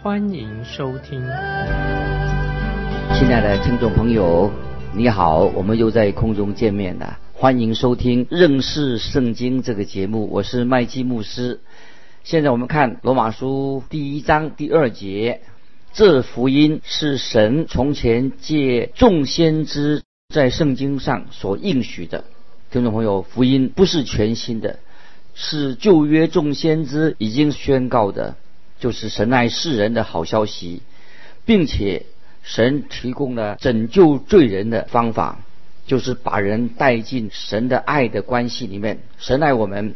欢迎收听。亲爱的听众朋友，你好，我们又在空中见面了，欢迎收听认识圣经这个节目，我是麦基牧师。现在我们看罗马书第一章第二节，这福音是神从前借众先知在圣经上所应许的。听众朋友，福音不是全新的，是旧约众先知已经宣告的，就是神爱世人的好消息，并且神提供了拯救罪人的方法，就是把人带进神的爱的关系里面。神爱我们。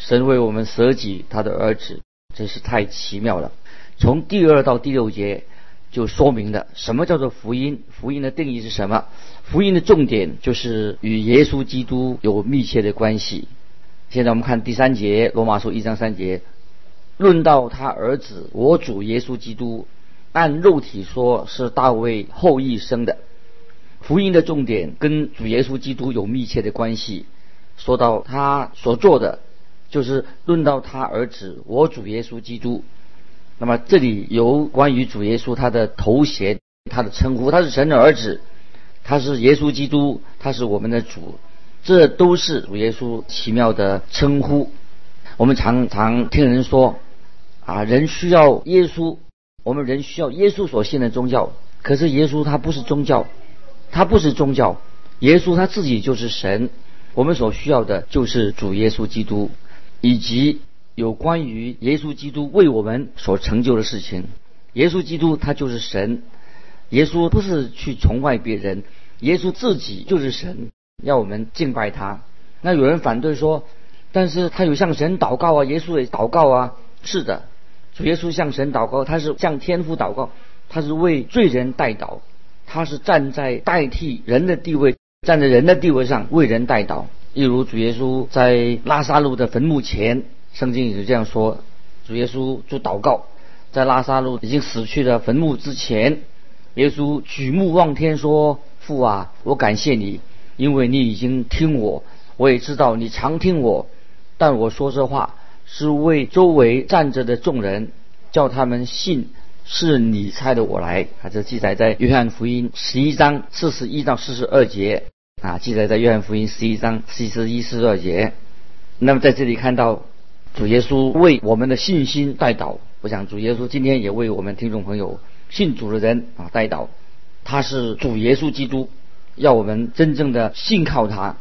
神为我们舍己他的儿子，真是太奇妙了。从第二到第六节就说明了什么叫做福音。福音的定义是什么？福音的重点就是与耶稣基督有密切的关系。现在我们看第三节，罗马书一章三节，论到他儿子我主耶稣基督，按肉体说是大卫后裔生的。福音的重点跟主耶稣基督有密切的关系。说到他所做的。就是论到他儿子，我主耶稣基督。那么这里有关于主耶稣他的头衔，他的称呼，他是神的儿子，他是耶稣基督，他是我们的主，这都是主耶稣奇妙的称呼。我们常常听人说，啊，人需要耶稣，我们人需要耶稣所信的宗教。可是耶稣他不是宗教，他不是宗教，耶稣他自己就是神。我们所需要的就是主耶稣基督。以及有关于耶稣基督为我们所成就的事情，耶稣基督他就是神，耶稣不是去崇拜别人，耶稣自己就是神，要我们敬拜他。那有人反对说，但是他有向神祷告啊，耶稣也祷告啊，是的，主耶稣向神祷告，他是向天父祷告，他是为罪人代祷，他是站在代替人的地位，站在人的地位上为人代祷。例如主耶稣在拉萨路的坟墓前，圣经也是这样说：主耶稣就祷告，在拉萨路已经死去的坟墓之前，耶稣举目望天说：“父啊，我感谢你，因为你已经听我，我也知道你常听我，但我说这话是为周围站着的众人，叫他们信是你差的我来。”啊，这记载在约翰福音十一章四十一到四十二节。啊，记载在约翰福音十一章四十一、四十二节。那么在这里看到主耶稣为我们的信心代祷。我想主耶稣今天也为我们听众朋友信主的人啊代祷。他是主耶稣基督，要我们真正的信靠他。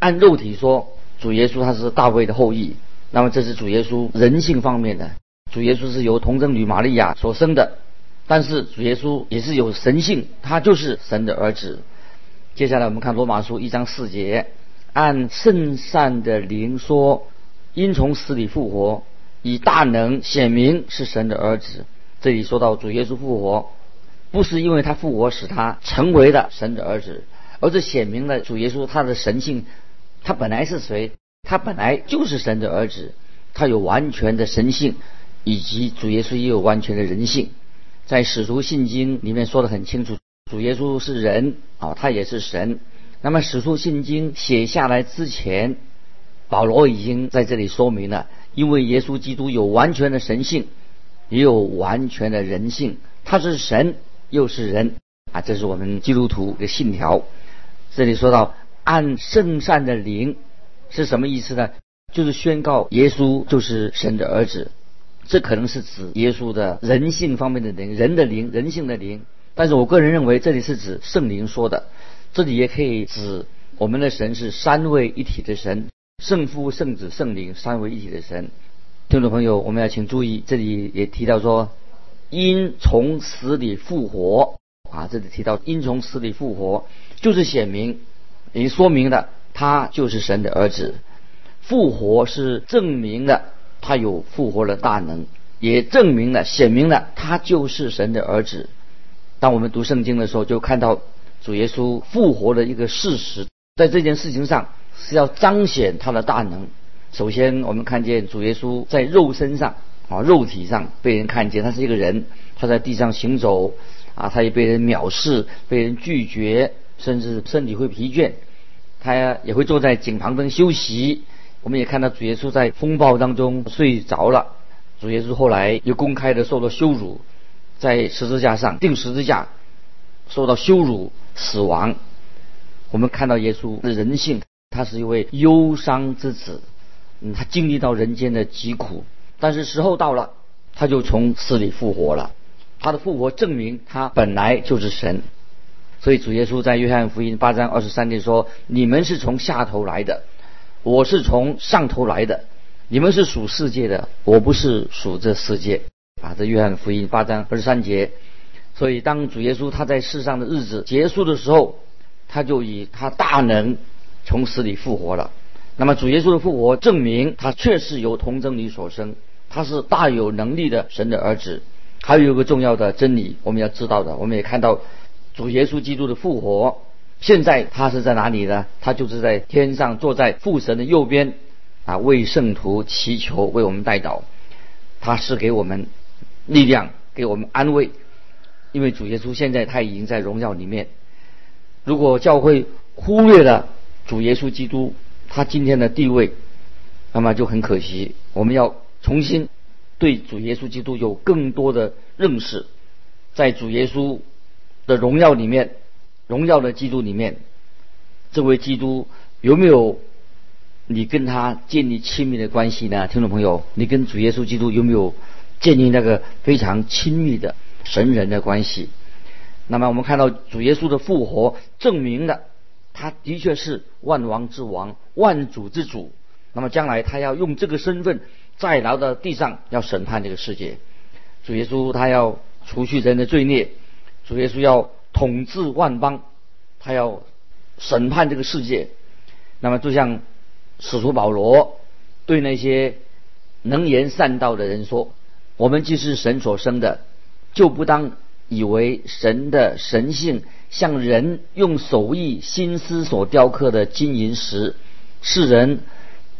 按肉体说，主耶稣他是大卫的后裔。那么这是主耶稣人性方面的。主耶稣是由童贞女玛利亚所生的，但是主耶稣也是有神性，他就是神的儿子。接下来我们看罗马书一章四节，按圣善的灵说，因从死里复活，以大能显明是神的儿子。这里说到主耶稣复活，不是因为他复活使他成为了神的儿子，而是显明了主耶稣他的神性。他本来是谁？他本来就是神的儿子，他有完全的神性，以及主耶稣也有完全的人性。在使徒信经里面说的很清楚。主耶稣是人啊，他也是神。那么《使徒信经》写下来之前，保罗已经在这里说明了，因为耶稣基督有完全的神性，也有完全的人性，他是神又是人啊，这是我们基督徒的信条。这里说到按圣善的灵是什么意思呢？就是宣告耶稣就是神的儿子，这可能是指耶稣的人性方面的灵，人的灵，人性的灵。但是我个人认为，这里是指圣灵说的，这里也可以指我们的神是三位一体的神，圣父、圣子、圣灵三位一体的神。听众朋友，我们要请注意，这里也提到说，因从死里复活啊，这里提到因从死里复活，就是显明，也说明了他就是神的儿子。复活是证明了他有复活的大能，也证明了显明了他就是神的儿子。当我们读圣经的时候，就看到主耶稣复活的一个事实，在这件事情上是要彰显他的大能。首先，我们看见主耶稣在肉身上啊，肉体上被人看见，他是一个人，他在地上行走啊，他也被人藐视，被人拒绝，甚至身体会疲倦，他也会坐在井旁边休息。我们也看到主耶稣在风暴当中睡着了。主耶稣后来又公开的受到羞辱，在十字架上钉十字架，受到羞辱死亡。我们看到耶稣的人性，他是一位忧伤之子，他经历到人间的疾苦，但是时候到了，他就从死里复活了。他的复活证明他本来就是神。所以主耶稣在约翰福音八章二十三节说：“你们是从下头来的，我是从上头来的。”你们是属世界的，我不是属这世界。啊，这约翰福音八章二十三节。所以，当主耶稣他在世上的日子结束的时候，他就以他大能从死里复活了。那么，主耶稣的复活证明他确实由童真理所生，他是大有能力的神的儿子。还有一个重要的真理，我们要知道的，我们也看到主耶稣基督的复活。现在他是在哪里呢？他就是在天上，坐在父神的右边。啊，为圣徒祈求，为我们代祷，他是给我们力量，给我们安慰。因为主耶稣现在他已经在荣耀里面。如果教会忽略了主耶稣基督他今天的地位，那么就很可惜。我们要重新对主耶稣基督有更多的认识，在主耶稣的荣耀里面，荣耀的基督里面，这位基督有没有？你跟他建立亲密的关系呢，听众朋友，你跟主耶稣基督有没有建立那个非常亲密的神人的关系？那么我们看到主耶稣的复活，证明了他的确是万王之王、万主之主。那么将来他要用这个身份再来到地上，要审判这个世界。主耶稣他要除去人的罪孽，主耶稣要统治万邦，他要审判这个世界。那么就像。使徒保罗对那些能言善道的人说：“我们既是神所生的，就不当以为神的神性像人用手艺心思所雕刻的金银石。世人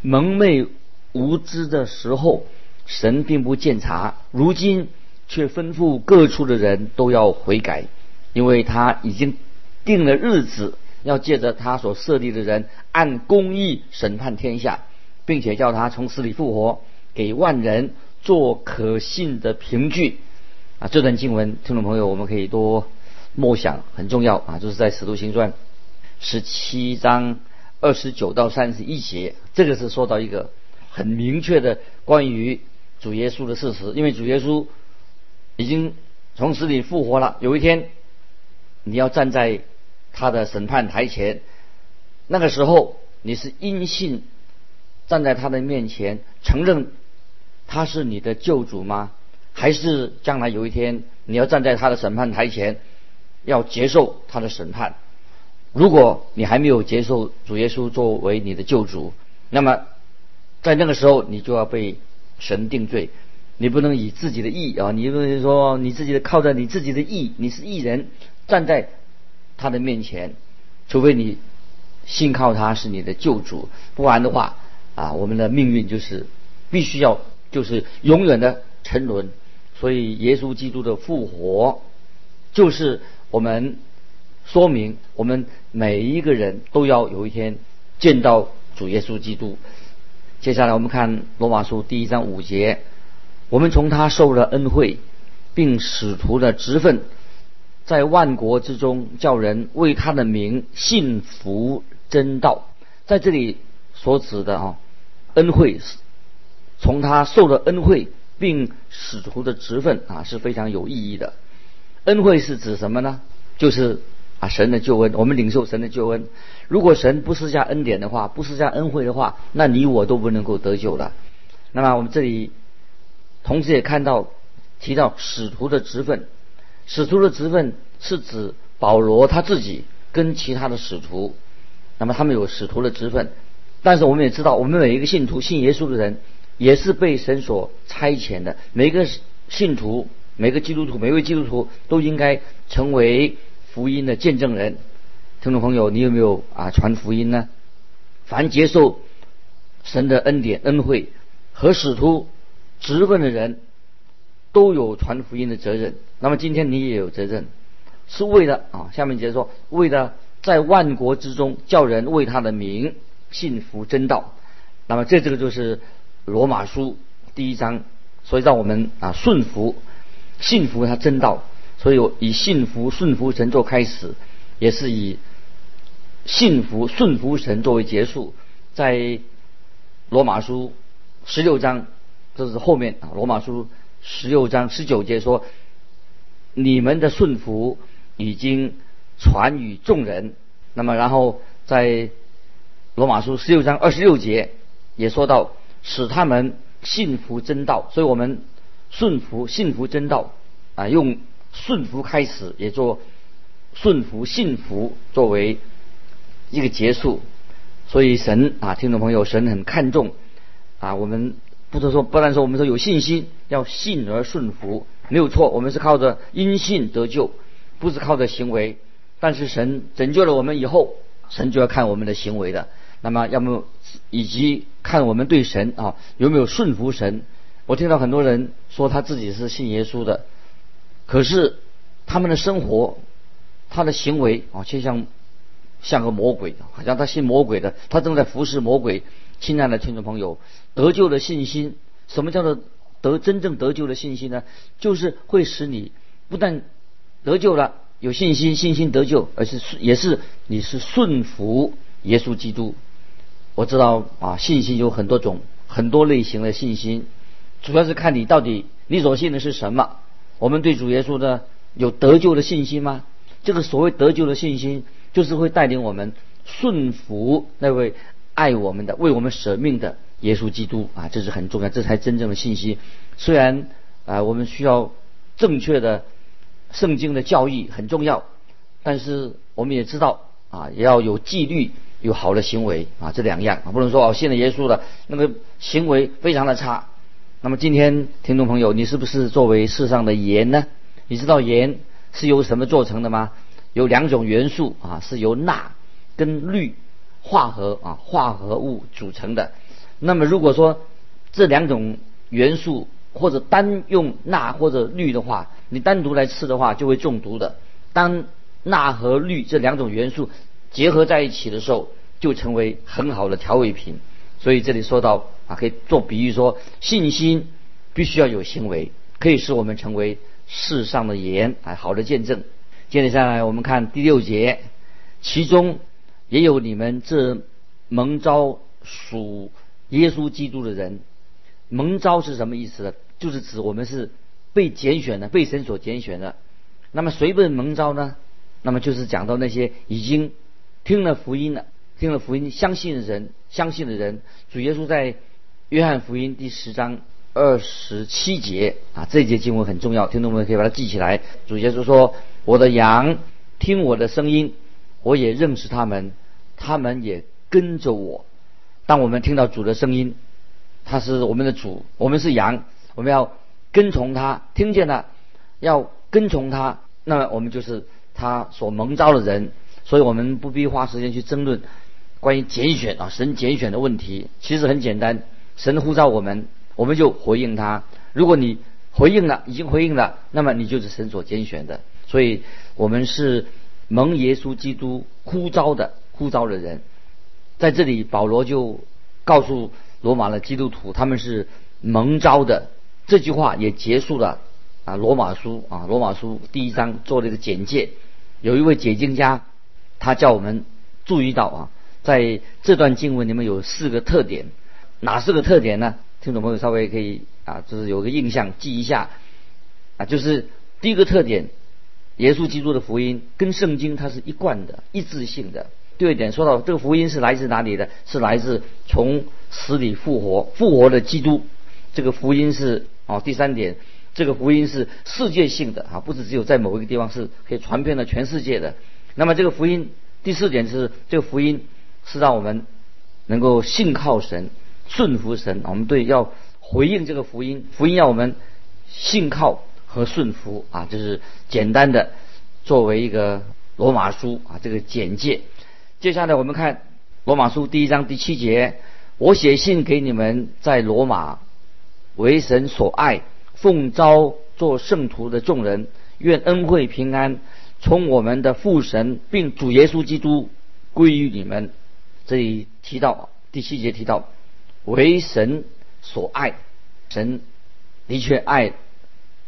蒙昧无知的时候，神并不见察；如今却吩咐各处的人都要悔改，因为他已经定了日子。”要借着他所设立的人按公义审判天下，并且叫他从死里复活，给万人做可信的凭据。啊，这段经文，听众朋友，我们可以多默想，很重要啊，就是在《使徒行传》十七章二十九到三十一节，这个是说到一个很明确的关于主耶稣的事实，因为主耶稣已经从死里复活了。有一天，你要站在。他的审判台前，那个时候你是因信站在他的面前，承认他是你的救主吗？还是将来有一天你要站在他的审判台前，要接受他的审判？如果你还没有接受主耶稣作为你的救主，那么在那个时候你就要被神定罪。你不能以自己的义啊，你不能说你自己的靠着你自己的义，你是艺人站在。他的面前，除非你信靠他是你的救主，不然的话，啊，我们的命运就是必须要就是永远的沉沦。所以，耶稣基督的复活，就是我们说明我们每一个人都要有一天见到主耶稣基督。接下来，我们看罗马书第一章五节，我们从他受了恩惠，并使徒的职分。在万国之中，叫人为他的名信服真道。在这里所指的啊，恩惠是从他受了恩惠，并使徒的职分啊是非常有意义的。恩惠是指什么呢？就是啊神的救恩，我们领受神的救恩。如果神不施加恩典的话，不施加恩惠的话，那你我都不能够得救了。那么我们这里同时也看到提到使徒的职分。使徒的职分是指保罗他自己跟其他的使徒，那么他们有使徒的职分，但是我们也知道，我们每一个信徒信耶稣的人也是被神所差遣的，每个信徒每个基督徒，每位基督徒都应该成为福音的见证人。听众朋友，你有没有啊传福音呢？凡接受神的恩典恩惠和使徒职分的人，都有传福音的责任。那么今天你也有责任，是为了啊，下面接着说，为了在万国之中叫人为他的名信服真道。那么这这个就是罗马书第一章，所以让我们啊顺服、信服他真道。所以以信服、顺服神做开始，也是以信服、顺服神作为结束。在罗马书十六章，这是后面啊，罗马书十六章十九节说。你们的顺服已经传与众人，那么然后在罗马书十六章二十六节也说到，使他们信服真道。所以我们顺服、信服真道啊，用顺服开始，也做顺服、信服作为一个结束。所以神啊，听众朋友，神很看重啊，我们不能说，不但说我们说有信心，要信而顺服。没有错，我们是靠着因信得救，不是靠着行为。但是神拯救了我们以后，神就要看我们的行为的。那么，要么以及看我们对神啊有没有顺服神。我听到很多人说他自己是信耶稣的，可是他们的生活、他的行为啊，却像像个魔鬼，好像他信魔鬼的，他正在服侍魔鬼。亲爱的听众朋友，得救的信心，什么叫做？得真正得救的信心呢，就是会使你不但得救了，有信心，信心得救，而是也是你是顺服耶稣基督。我知道啊，信心有很多种，很多类型的信心，主要是看你到底你所信的是什么。我们对主耶稣的有得救的信心吗？这个所谓得救的信心，就是会带领我们顺服那位爱我们的、为我们舍命的。耶稣基督啊，这是很重要，这才真正的信息。虽然啊，我们需要正确的圣经的教义很重要，但是我们也知道啊，也要有纪律，有好的行为啊，这两样，不能说哦信了耶稣了，那么行为非常的差。那么今天听众朋友，你是不是作为世上的盐呢？你知道盐是由什么做成的吗？有两种元素啊，是由钠跟氯化合啊化合物组成的。那么如果说这两种元素或者单用钠或者氯的话，你单独来吃的话就会中毒的。当钠和氯这两种元素结合在一起的时候，就成为很好的调味品。所以这里说到啊，可以做比喻说，信心必须要有行为，可以使我们成为世上的盐，啊，好的见证。接着下来我们看第六节，其中也有你们这蒙召属。耶稣基督的人蒙召是什么意思呢？就是指我们是被拣选的，被神所拣选的。那么谁被蒙召呢？那么就是讲到那些已经听了福音了，听了福音相信的人，相信的人。主耶稣在约翰福音第十章二十七节啊，这节经文很重要，听众们可以把它记起来。主耶稣说：“我的羊听我的声音，我也认识他们，他们也跟着我。”当我们听到主的声音，他是我们的主，我们是羊，我们要跟从他，听见了要跟从他，那么我们就是他所蒙召的人。所以我们不必花时间去争论关于拣选啊，神拣选的问题，其实很简单，神呼召我们，我们就回应他。如果你回应了，已经回应了，那么你就是神所拣选的。所以我们是蒙耶稣基督呼召的呼召的人。在这里，保罗就告诉罗马的基督徒，他们是蒙召的。这句话也结束了啊，罗马书啊，罗马书第一章做了一个简介。有一位解经家，他叫我们注意到啊，在这段经文里面有四个特点，哪四个特点呢？听众朋友稍微可以啊，就是有个印象记一下啊，就是第一个特点，耶稣基督的福音跟圣经它是一贯的、一致性的。第二点说到这个福音是来自哪里的？是来自从死里复活、复活的基督。这个福音是哦。第三点，这个福音是世界性的啊，不是只有在某一个地方是可以传遍了全世界的。那么这个福音第四点是这个福音是让我们能够信靠神、顺服神。我们对要回应这个福音，福音要我们信靠、和顺服啊，这是简单的作为一个罗马书啊这个简介。接下来我们看罗马书第一章第七节，我写信给你们在罗马为神所爱、奉召做圣徒的众人，愿恩惠平安从我们的父神并主耶稣基督归于你们。这里提到第七节提到为神所爱，神的确爱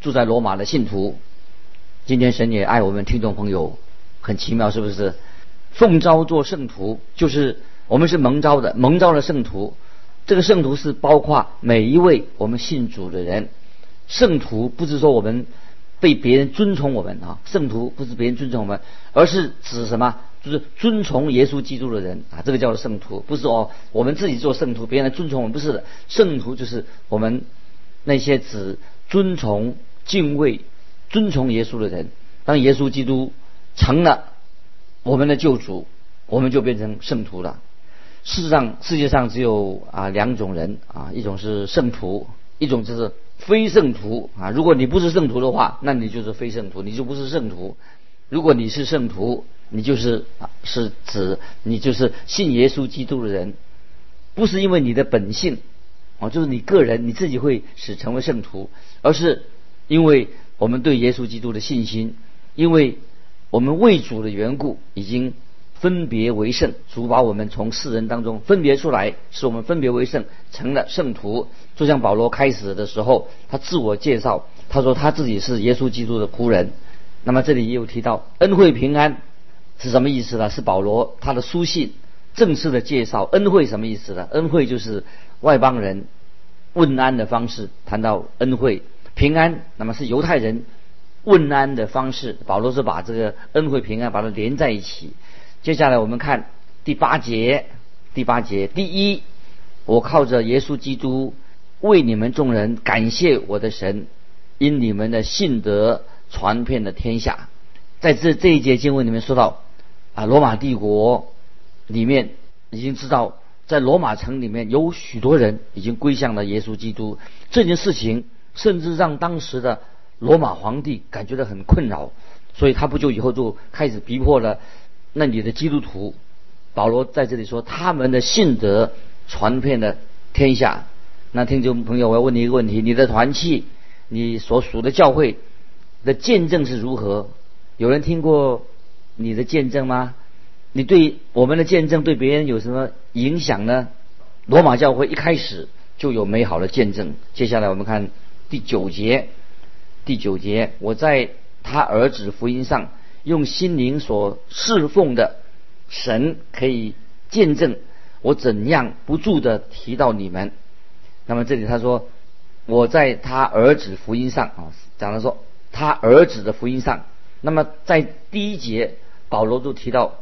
住在罗马的信徒。今天神也爱我们听众朋友，很奇妙，是不是？奉召做圣徒，就是我们是蒙召的，蒙召的圣徒。这个圣徒是包括每一位我们信主的人。圣徒不是说我们被别人尊崇我们啊，圣徒不是别人尊崇我们，而是指什么？就是尊崇耶稣基督的人啊，这个叫做圣徒。不是哦，我们自己做圣徒，别人来尊崇我们，不是的。圣徒就是我们那些只尊崇、敬畏、尊崇耶稣的人。当耶稣基督成了。我们的救主，我们就变成圣徒了。事实上，世界上只有啊两种人啊，一种是圣徒，一种就是非圣徒啊。如果你不是圣徒的话，那你就是非圣徒，你就不是圣徒。如果你是圣徒，你就是啊是指你就是信耶稣基督的人，不是因为你的本性啊，就是你个人你自己会使成为圣徒，而是因为我们对耶稣基督的信心，因为。我们为主的缘故，已经分别为圣。主把我们从世人当中分别出来，使我们分别为圣，成了圣徒。就像保罗开始的时候，他自我介绍，他说他自己是耶稣基督的仆人。那么这里也有提到恩惠平安是什么意思呢？是保罗他的书信正式的介绍。恩惠什么意思呢？恩惠就是外邦人问安的方式。谈到恩惠平安，那么是犹太人。问安的方式，保罗是把这个恩惠平安把它连在一起。接下来我们看第八节，第八节，第一，我靠着耶稣基督为你们众人感谢我的神，因你们的信德传遍了天下。在这这一节经文里面说到，啊，罗马帝国里面已经知道，在罗马城里面有许多人已经归向了耶稣基督。这件事情甚至让当时的。罗马皇帝感觉到很困扰，所以他不久以后就开始逼迫了那里的基督徒。保罗在这里说，他们的信德传遍了天下。那听众朋友，我要问你一个问题：你的团契，你所属的教会的见证是如何？有人听过你的见证吗？你对我们的见证对别人有什么影响呢？罗马教会一开始就有美好的见证。接下来我们看第九节。第九节，我在他儿子福音上用心灵所侍奉的神，可以见证我怎样不住的提到你们。那么这里他说，我在他儿子福音上啊，讲的说他儿子的福音上。那么在第一节，保罗就提到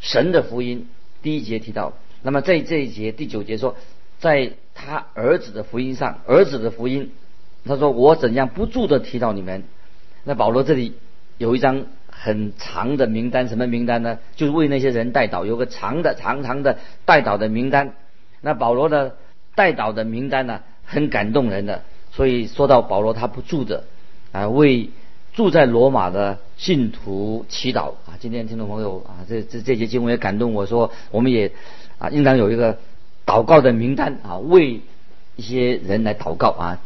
神的福音，第一节提到。那么在这一节第九节说，在他儿子的福音上，儿子的福音。他说：“我怎样不住的提到你们？那保罗这里有一张很长的名单，什么名单呢？就是为那些人代祷，有个长的、长长的代祷的名单。那保罗的代祷的名单呢，很感动人的。所以说到保罗，他不住的啊，为住在罗马的信徒祈祷啊。今天听众朋友啊，这这这节经文也感动我说，我们也啊应当有一个祷告的名单啊，为一些人来祷告啊。”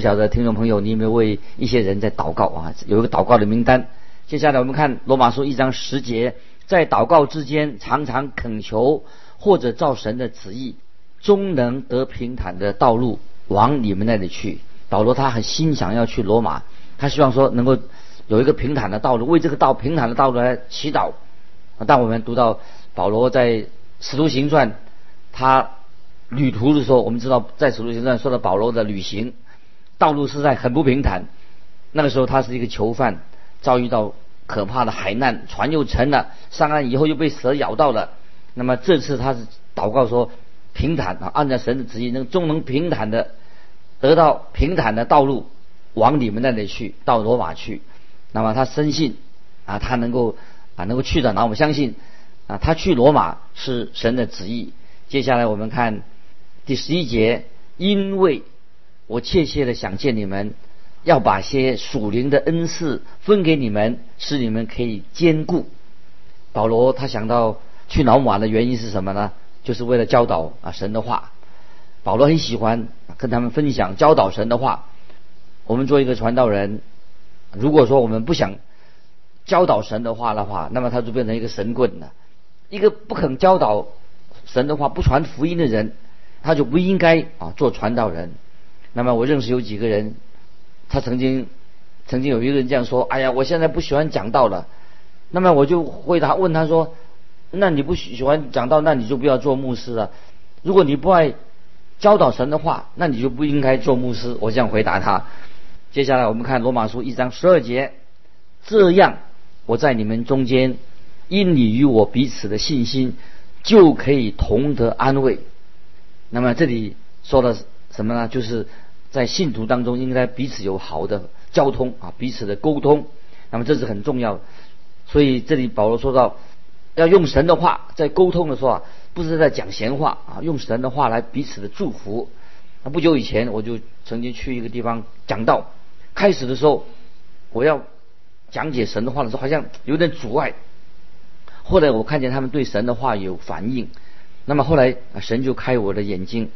不晓得听众朋友，你有没有为一些人在祷告啊？有一个祷告的名单。接下来我们看罗马书一章十节，在祷告之间常常恳求，或者照神的旨意，终能得平坦的道路往你们那里去。保罗他很心想要去罗马，他希望说能够有一个平坦的道路，为这个道平坦的道路来祈祷。当我们读到保罗在使徒行传他旅途的时候，我们知道在使徒行传说到保罗的旅行。道路是在很不平坦，那个时候他是一个囚犯，遭遇到可怕的海难，船又沉了，上岸以后又被蛇咬到了。那么这次他是祷告说平坦啊，按照神的旨意，能终能平坦的得到平坦的道路往你们那里去，到罗马去。那么他深信啊，他能够啊能够去的，那我们相信啊，他去罗马是神的旨意。接下来我们看第十一节，因为。我切切的想见你们，要把些属灵的恩赐分给你们，使你们可以兼顾。保罗他想到去老马的原因是什么呢？就是为了教导啊神的话。保罗很喜欢跟他们分享教导神的话。我们做一个传道人，如果说我们不想教导神的话的话，那么他就变成一个神棍了。一个不肯教导神的话、不传福音的人，他就不应该啊做传道人。那么我认识有几个人，他曾经曾经有一个人这样说：“哎呀，我现在不喜欢讲道了。”那么我就回答问他说：“那你不喜欢讲道，那你就不要做牧师了。如果你不爱教导神的话，那你就不应该做牧师。”我这样回答他。接下来我们看罗马书一章十二节，这样我在你们中间，因你与我彼此的信心，就可以同得安慰。那么这里说的是什么呢？就是在信徒当中应该彼此有好的交通啊，彼此的沟通。那么这是很重要。所以这里保罗说到，要用神的话在沟通的时候啊，不是在讲闲话啊，用神的话来彼此的祝福。那不久以前我就曾经去一个地方讲道。开始的时候，我要讲解神的话的时候，好像有点阻碍。后来我看见他们对神的话有反应，那么后来神就开我的眼睛。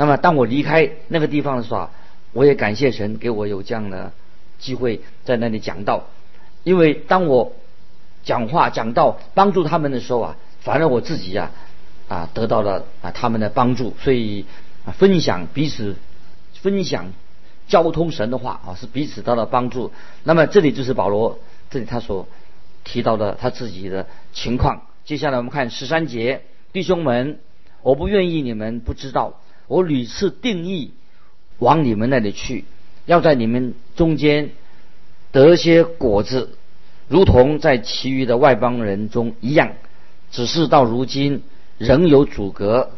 那么当我离开那个地方的时候，我也感谢神给我有这样的机会在那里讲道。因为当我讲话讲道帮助他们的时候啊，反而我自己呀啊得到了啊他们的帮助。所以啊分享彼此分享。交通神的话啊，是彼此得到帮助。那么这里就是保罗这里他所提到的他自己的情况。接下来我们看十三节，弟兄们，我不愿意你们不知道，我屡次定义往你们那里去，要在你们中间得些果子，如同在其余的外邦人中一样，只是到如今仍有阻隔。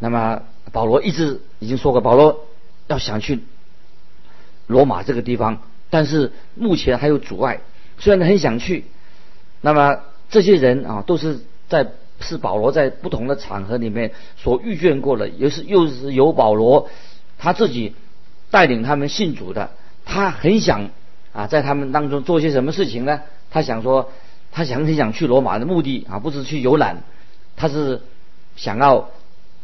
那么保罗一直已经说过，保罗要想去。罗马这个地方，但是目前还有阻碍。虽然很想去，那么这些人啊，都是在是保罗在不同的场合里面所遇见过的，又是又是由保罗他自己带领他们信主的。他很想啊，在他们当中做些什么事情呢？他想说，他想很想去罗马的目的啊，不是去游览，他是想要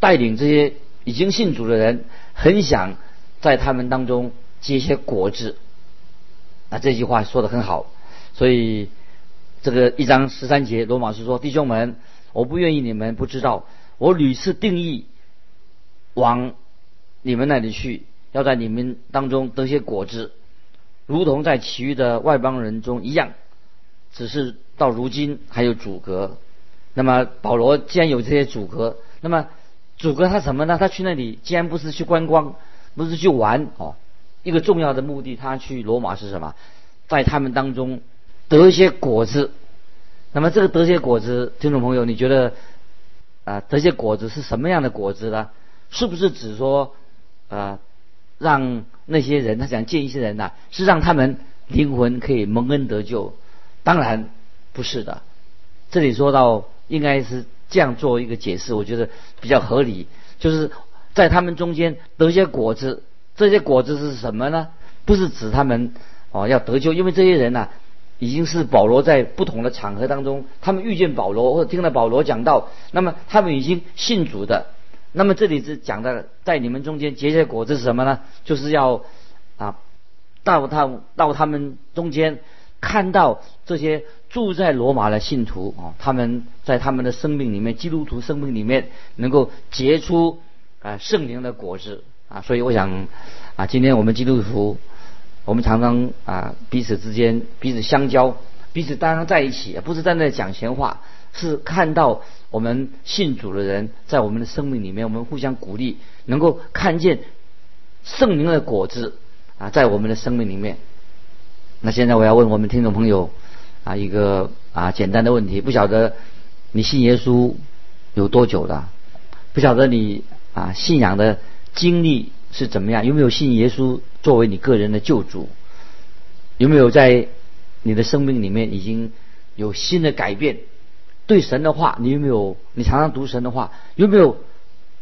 带领这些已经信主的人，很想在他们当中。结些果子，啊，这句话说的很好，所以这个一章十三节，罗马书说：“弟兄们，我不愿意你们不知道，我屡次定义往你们那里去，要在你们当中得些果子，如同在其余的外邦人中一样，只是到如今还有阻隔。那么保罗既然有这些阻隔，那么阻隔他什么呢？他去那里既然不是去观光，不是去玩哦。”一个重要的目的，他去罗马是什么？在他们当中得一些果子。那么这个得些果子，听众朋友，你觉得啊，得些果子是什么样的果子呢？是不是指说啊，让那些人他想见一些人呐，是让他们灵魂可以蒙恩得救？当然不是的。这里说到应该是这样做一个解释，我觉得比较合理，就是在他们中间得些果子。这些果子是什么呢？不是指他们哦要得救，因为这些人呐，已经是保罗在不同的场合当中，他们遇见保罗或者听了保罗讲道，那么他们已经信主的。那么这里是讲的，在你们中间结些果子是什么呢？就是要啊到他到他们中间看到这些住在罗马的信徒啊，他们在他们的生命里面，基督徒生命里面能够结出啊圣灵的果子。啊，所以我想，啊，今天我们基督徒，我们常常啊彼此之间彼此相交，彼此当然在一起，不是站在讲闲话，是看到我们信主的人在我们的生命里面，我们互相鼓励，能够看见圣灵的果子啊，在我们的生命里面。那现在我要问我们听众朋友啊一个啊简单的问题，不晓得你信耶稣有多久了？不晓得你啊信仰的。经历是怎么样？有没有信耶稣作为你个人的救主？有没有在你的生命里面已经有新的改变？对神的话，你有没有？你常常读神的话，有没有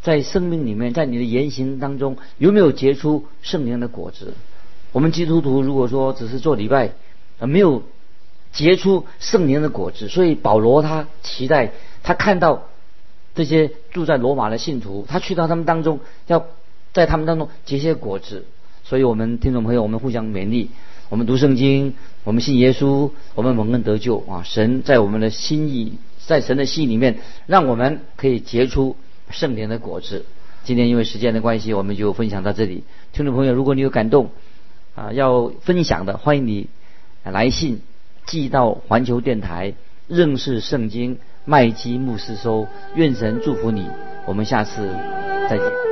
在生命里面，在你的言行当中，有没有结出圣灵的果子？我们基督徒如果说只是做礼拜，啊，没有结出圣灵的果子，所以保罗他期待他看到这些住在罗马的信徒，他去到他们当中，要在他们当中结些果子。所以我们听众朋友，我们互相勉励，我们读圣经，我们信耶稣，我们蒙恩得救啊！神在我们的心意，在神的心里面，让我们可以结出圣灵的果子。今天因为时间的关系，我们就分享到这里。听众朋友，如果你有感动啊，要分享的，欢迎你来信寄到环球电台认识圣经麦基牧师收。愿神祝福你，我们下次再见。